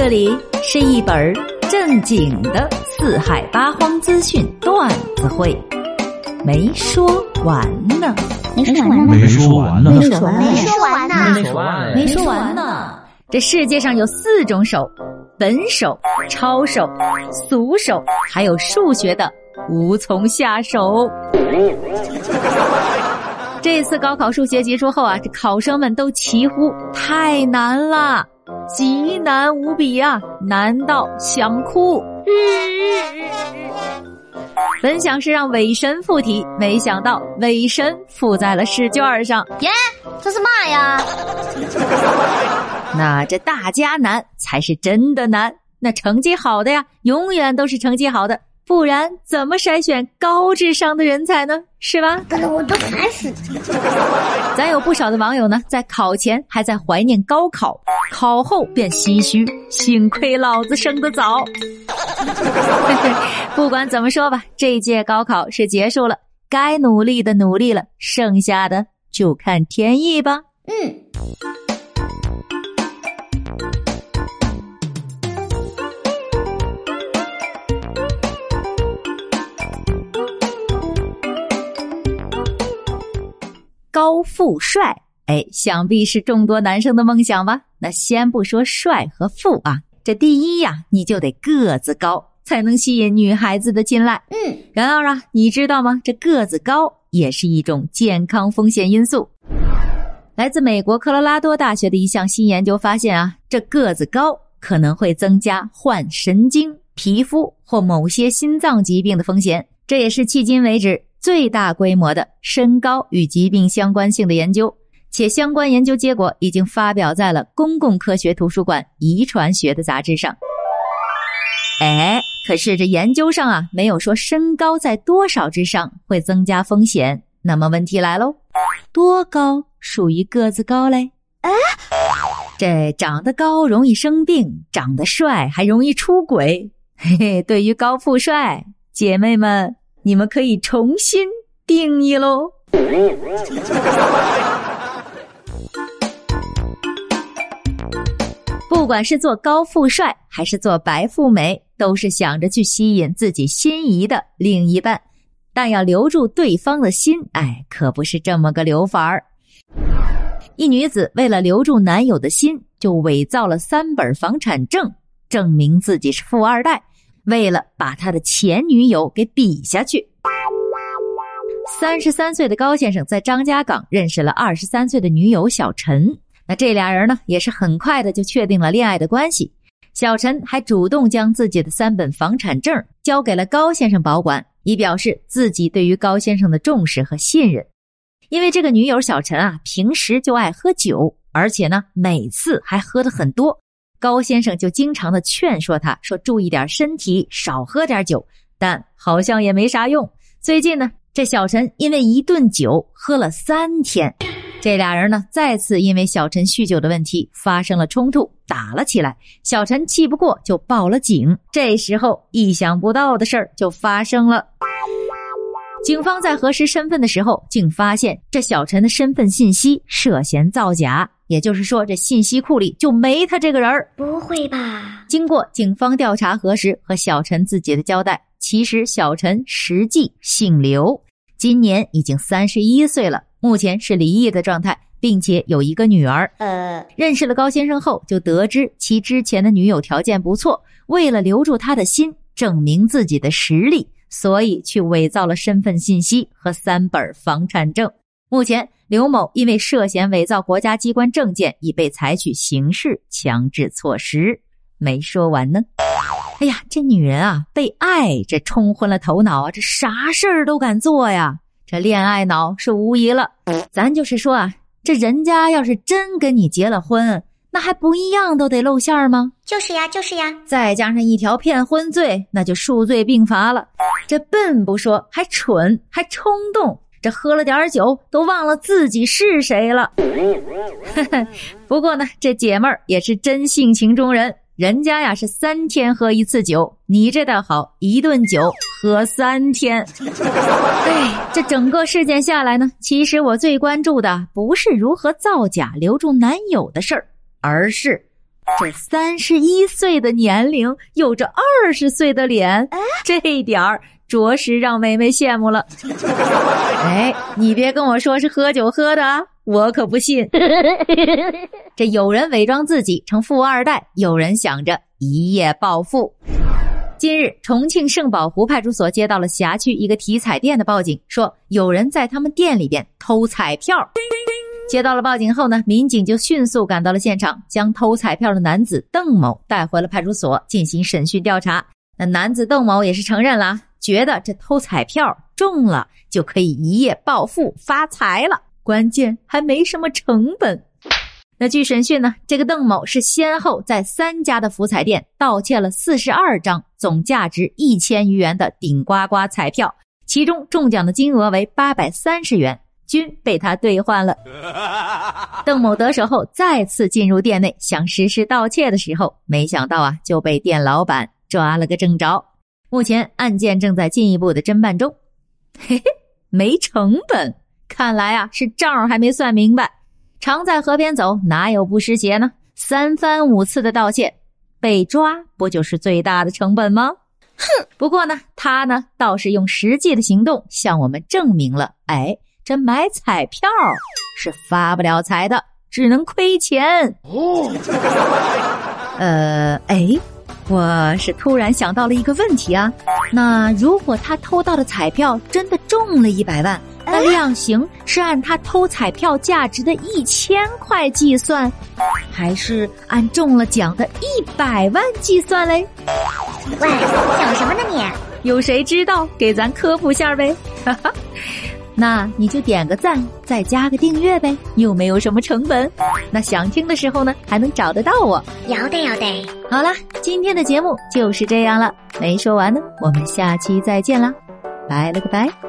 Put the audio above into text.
这里是一本正经的四海八荒资讯段子会，没说完呢，没说完呢，没说完呢，没说完呢，没说完。呢，没说完没说完呢。这世界上有四种手：本手、抄手、俗手，还有数学的无从下手。这次高考数学结束后啊，这考生们都齐呼太难了，极难无比啊，难到想哭。本想是让韦神附体，没想到韦神附在了试卷上。耶，这是嘛呀？那这大家难才是真的难。那成绩好的呀，永远都是成绩好的，不然怎么筛选高智商的人才呢？是吧？我都烦死了。咱有不少的网友呢，在考前还在怀念高考，考后便唏嘘，幸亏老子生得早。不管怎么说吧，这一届高考是结束了，该努力的努力了，剩下的就看天意吧。嗯，高富帅，哎，想必是众多男生的梦想吧？那先不说帅和富啊，这第一呀，你就得个子高，才能吸引女孩子的青睐。嗯，然而啊，你知道吗？这个子高也是一种健康风险因素。来自美国科罗拉多大学的一项新研究发现啊，这个子高可能会增加患神经、皮肤或某些心脏疾病的风险。这也是迄今为止最大规模的身高与疾病相关性的研究，且相关研究结果已经发表在了《公共科学图书馆遗传学》的杂志上。哎，可是这研究上啊，没有说身高在多少之上会增加风险。那么问题来喽，多高属于个子高嘞？哎，这长得高容易生病，长得帅还容易出轨。嘿嘿，对于高富帅，姐妹们，你们可以重新定义喽。不管是做高富帅还是做白富美，都是想着去吸引自己心仪的另一半，但要留住对方的心，哎，可不是这么个留法儿。一女子为了留住男友的心，就伪造了三本房产证，证明自己是富二代，为了把他的前女友给比下去。三十三岁的高先生在张家港认识了二十三岁的女友小陈。那这俩人呢，也是很快的就确定了恋爱的关系。小陈还主动将自己的三本房产证交给了高先生保管，以表示自己对于高先生的重视和信任。因为这个女友小陈啊，平时就爱喝酒，而且呢，每次还喝的很多。高先生就经常的劝说他说：“注意点身体，少喝点酒。”但好像也没啥用。最近呢，这小陈因为一顿酒喝了三天，这俩人呢再次因为小陈酗酒的问题发生了冲突，打了起来。小陈气不过就报了警。这时候，意想不到的事儿就发生了。警方在核实身份的时候，竟发现这小陈的身份信息涉嫌造假，也就是说，这信息库里就没他这个人儿。不会吧？经过警方调查核实和小陈自己的交代，其实小陈实际姓刘，今年已经三十一岁了，目前是离异的状态，并且有一个女儿。呃，认识了高先生后，就得知其之前的女友条件不错，为了留住他的心，证明自己的实力，所以去伪造了身份信息和三本房产证。目前，刘某因为涉嫌伪造国家机关证件，已被采取刑事强制措施。没说完呢。哎呀，这女人啊，被爱这冲昏了头脑啊，这啥事儿都敢做呀。这恋爱脑是无疑了。咱就是说啊，这人家要是真跟你结了婚，那还不一样都得露馅儿吗？就是呀，就是呀。再加上一条骗婚罪，那就数罪并罚了。这笨不说，还蠢，还冲动。这喝了点酒，都忘了自己是谁了。不过呢，这姐们儿也是真性情中人，人家呀是三天喝一次酒，你这倒好，一顿酒喝三天。哎，这整个事件下来呢，其实我最关注的不是如何造假留住男友的事儿，而是这三十一岁的年龄，有着二十岁的脸，这一点儿着实让梅梅羡慕了。哎，你别跟我说是喝酒喝的啊，我可不信。这有人伪装自己成富二代，有人想着一夜暴富。近日，重庆圣宝湖派出所接到了辖区一个体彩店的报警，说有人在他们店里边偷彩票。接到了报警后呢，民警就迅速赶到了现场，将偷彩票的男子邓某带回了派出所进行审讯调查。那男子邓某也是承认了，觉得这偷彩票中了就可以一夜暴富发财了，关键还没什么成本。那据审讯呢，这个邓某是先后在三家的福彩店盗窃了四十二张总价值一千余元的顶呱呱彩票，其中中奖的金额为八百三十元，均被他兑换了。邓某得手后，再次进入店内想实施盗窃的时候，没想到啊就被店老板抓了个正着。目前案件正在进一步的侦办中。嘿嘿，没成本，看来啊是账还没算明白。常在河边走，哪有不湿鞋呢？三番五次的盗窃，被抓不就是最大的成本吗？哼！不过呢，他呢倒是用实际的行动向我们证明了：哎，这买彩票是发不了财的，只能亏钱。哦。呃，哎，我是突然想到了一个问题啊，那如果他偷到的彩票真的中了一百万？那量刑是按他偷彩票价值的一千块计算，还是按中了奖的一百万计算嘞？喂，想什么呢你？有谁知道？给咱科普下呗。哈哈，那你就点个赞，再加个订阅呗，又没有什么成本。那想听的时候呢，还能找得到我。要得要得。好了，今天的节目就是这样了，没说完呢，我们下期再见啦，拜了个拜。